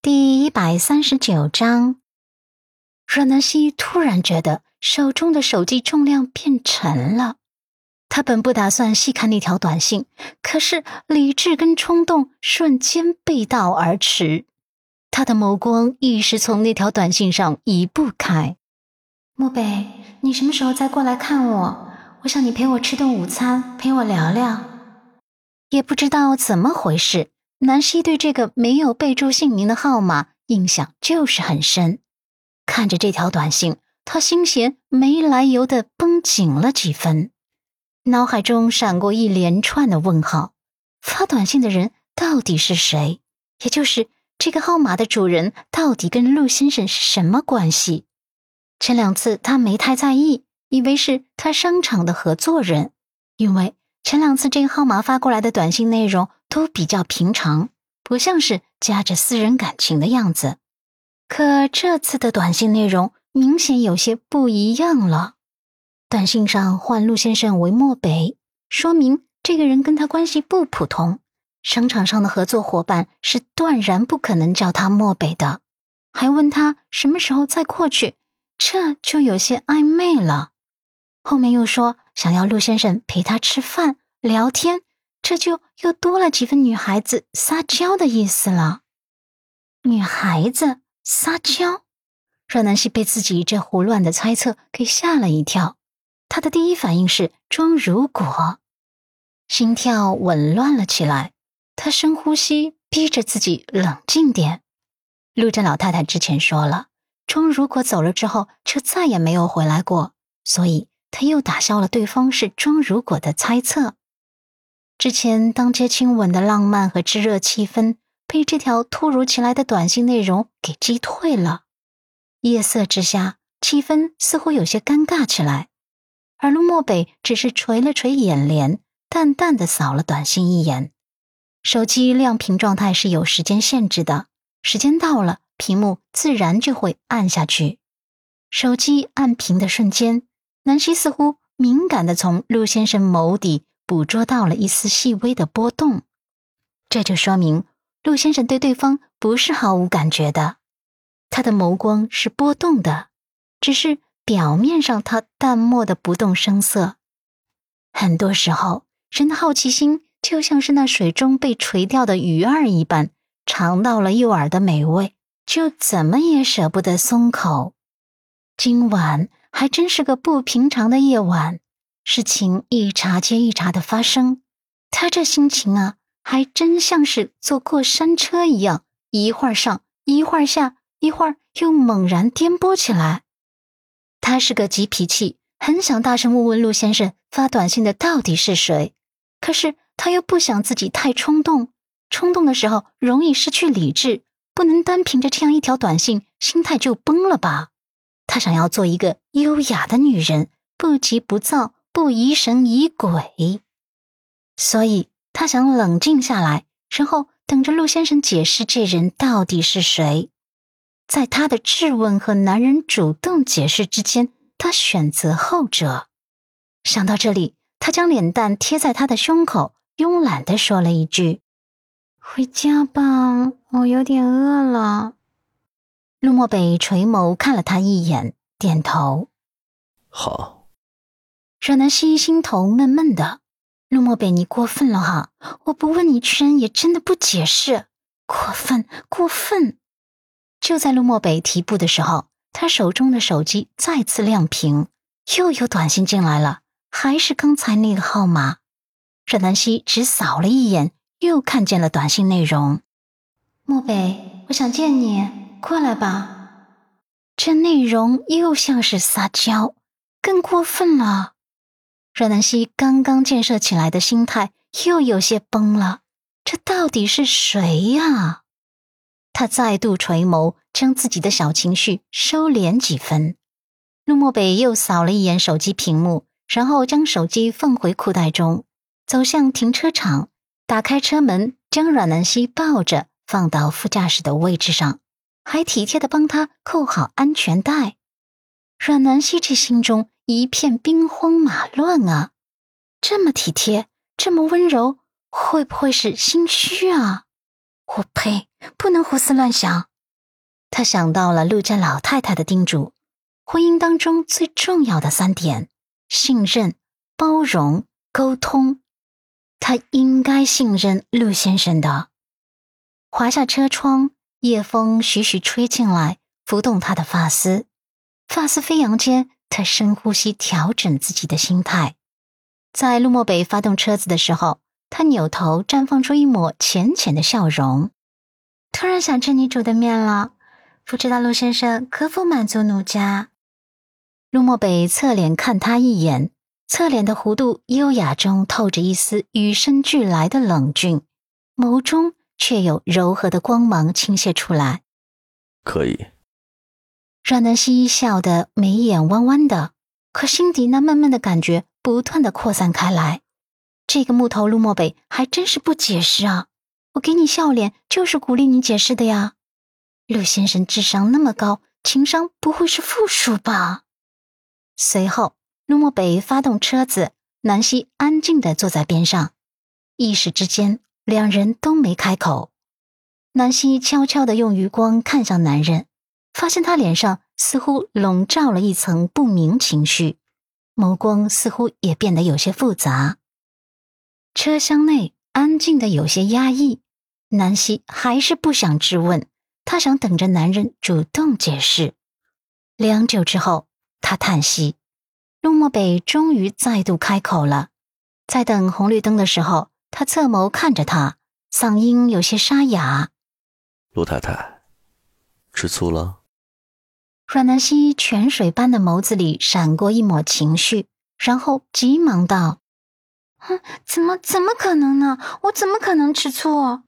第一百三十九章，阮南希突然觉得手中的手机重量变沉了。他本不打算细看那条短信，可是理智跟冲动瞬间背道而驰。他的眸光一时从那条短信上移不开。漠北，你什么时候再过来看我？我想你陪我吃顿午餐，陪我聊聊。也不知道怎么回事。南希对这个没有备注姓名的号码印象就是很深。看着这条短信，他心弦没来由的绷紧了几分，脑海中闪过一连串的问号：发短信的人到底是谁？也就是这个号码的主人到底跟陆先生是什么关系？前两次他没太在意，以为是他商场的合作人，因为前两次这个号码发过来的短信内容。都比较平常，不像是夹着私人感情的样子。可这次的短信内容明显有些不一样了。短信上唤陆先生为漠北，说明这个人跟他关系不普通。商场上的合作伙伴是断然不可能叫他漠北的。还问他什么时候再过去，这就有些暧昧了。后面又说想要陆先生陪他吃饭聊天。这就又多了几分女孩子撒娇的意思了。女孩子撒娇，阮南希被自己这胡乱的猜测给吓了一跳。她的第一反应是装如果，心跳紊乱了起来。她深呼吸，逼着自己冷静点。陆镇老太太之前说了，庄如果走了之后就再也没有回来过，所以他又打消了对方是庄如果的猜测。之前当街亲吻的浪漫和炙热气氛，被这条突如其来的短信内容给击退了。夜色之下，气氛似乎有些尴尬起来。而陆漠北只是垂了垂眼帘，淡淡的扫了短信一眼。手机亮屏状态是有时间限制的，时间到了，屏幕自然就会暗下去。手机暗屏的瞬间，南希似乎敏感的从陆先生眸底。捕捉到了一丝细微的波动，这就说明陆先生对对方不是毫无感觉的，他的眸光是波动的，只是表面上他淡漠的不动声色。很多时候，人的好奇心就像是那水中被垂钓的鱼儿一般，尝到了诱饵的美味，就怎么也舍不得松口。今晚还真是个不平常的夜晚。事情一茬接一茬的发生，他这心情啊，还真像是坐过山车一样，一会儿上，一会儿下，一会儿又猛然颠簸起来。他是个急脾气，很想大声问问陆先生发短信的到底是谁，可是他又不想自己太冲动，冲动的时候容易失去理智，不能单凭着这样一条短信，心态就崩了吧。他想要做一个优雅的女人，不急不躁。不疑神疑鬼，所以他想冷静下来，然后等着陆先生解释这人到底是谁。在他的质问和男人主动解释之间，他选择后者。想到这里，他将脸蛋贴在他的胸口，慵懒的说了一句：“回家吧，我有点饿了。”陆漠北垂眸看了他一眼，点头：“好。”阮南希心头闷闷的，陆漠北，你过分了哈！我不问你，居然也真的不解释，过分，过分！就在陆漠北提步的时候，他手中的手机再次亮屏，又有短信进来了，还是刚才那个号码。阮南希只扫了一眼，又看见了短信内容：漠北，我想见你，过来吧。这内容又像是撒娇，更过分了。阮南希刚刚建设起来的心态又有些崩了，这到底是谁呀？他再度垂眸，将自己的小情绪收敛几分。陆漠北又扫了一眼手机屏幕，然后将手机放回裤袋中，走向停车场，打开车门，将阮南希抱着放到副驾驶的位置上，还体贴的帮他扣好安全带。阮南希这心中。一片兵荒马乱啊！这么体贴，这么温柔，会不会是心虚啊？我呸！不能胡思乱想。他想到了陆家老太太的叮嘱：婚姻当中最重要的三点——信任、包容、沟通。他应该信任陆先生的。滑下车窗，夜风徐徐吹进来，拂动他的发丝。发丝飞扬间，他深呼吸，调整自己的心态。在陆漠北发动车子的时候，他扭头，绽放出一抹浅浅的笑容。突然想吃你煮的面了，不知道陆先生可否满足奴家？陆漠北侧脸看他一眼，侧脸的弧度优雅中透着一丝与生俱来的冷峻，眸中却有柔和的光芒倾泻出来。可以。阮南希笑得眉眼弯弯的，可心底那闷闷的感觉不断的扩散开来。这个木头陆漠北还真是不解释啊！我给你笑脸，就是鼓励你解释的呀。陆先生智商那么高，情商不会是负数吧？随后，陆漠北发动车子，南希安静的坐在边上。一时之间，两人都没开口。南希悄悄的用余光看向男人，发现他脸上似乎笼罩了一层不明情绪，眸光似乎也变得有些复杂。车厢内安静的有些压抑，南希还是不想质问，她想等着男人主动解释。良久之后，他叹息。陆漠北终于再度开口了，在等红绿灯的时候，他侧眸看着他，嗓音有些沙哑：“陆太太，吃醋了？”阮南希泉水般的眸子里闪过一抹情绪，然后急忙道。哼，怎么怎么可能呢？我怎么可能吃醋？